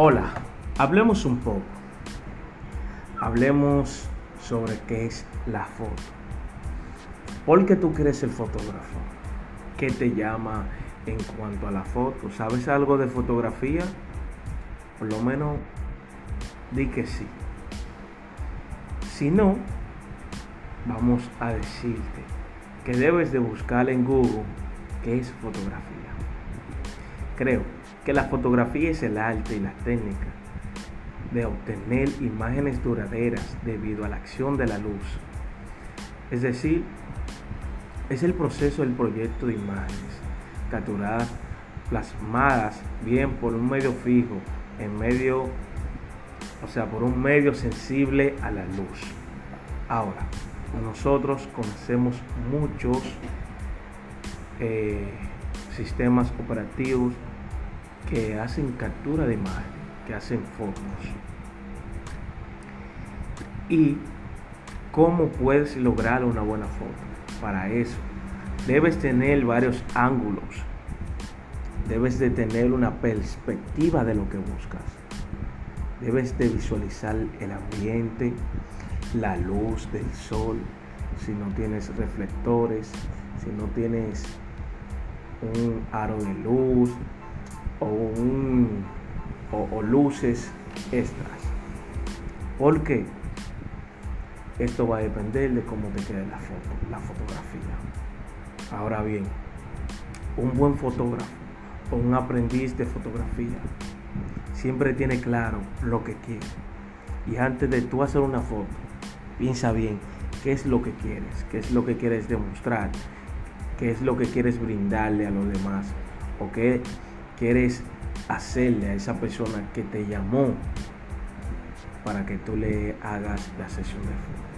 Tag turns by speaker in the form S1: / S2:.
S1: Hola, hablemos un poco. Hablemos sobre qué es la foto. ¿Por qué tú quieres ser fotógrafo? ¿Qué te llama en cuanto a la foto? ¿Sabes algo de fotografía? Por lo menos di que sí. Si no, vamos a decirte que debes de buscar en Google qué es fotografía. Creo que la fotografía es el arte y la técnica de obtener imágenes duraderas debido a la acción de la luz. Es decir, es el proceso del proyecto de imágenes capturadas, plasmadas bien por un medio fijo, en medio, o sea, por un medio sensible a la luz. Ahora, nosotros conocemos muchos eh, sistemas operativos que hacen captura de imagen, que hacen fotos. ¿Y cómo puedes lograr una buena foto? Para eso, debes tener varios ángulos. Debes de tener una perspectiva de lo que buscas. Debes de visualizar el ambiente, la luz del sol, si no tienes reflectores, si no tienes un aro de luz, o, un, o, luces extras. Porque esto va a depender de cómo te quede la foto, la fotografía. Ahora bien, un buen fotógrafo o un aprendiz de fotografía siempre tiene claro lo que quiere. Y antes de tú hacer una foto, piensa bien qué es lo que quieres, qué es lo que quieres demostrar, qué es lo que quieres brindarle a los demás o qué quieres hacerle a esa persona que te llamó para que tú le hagas la sesión de fotos.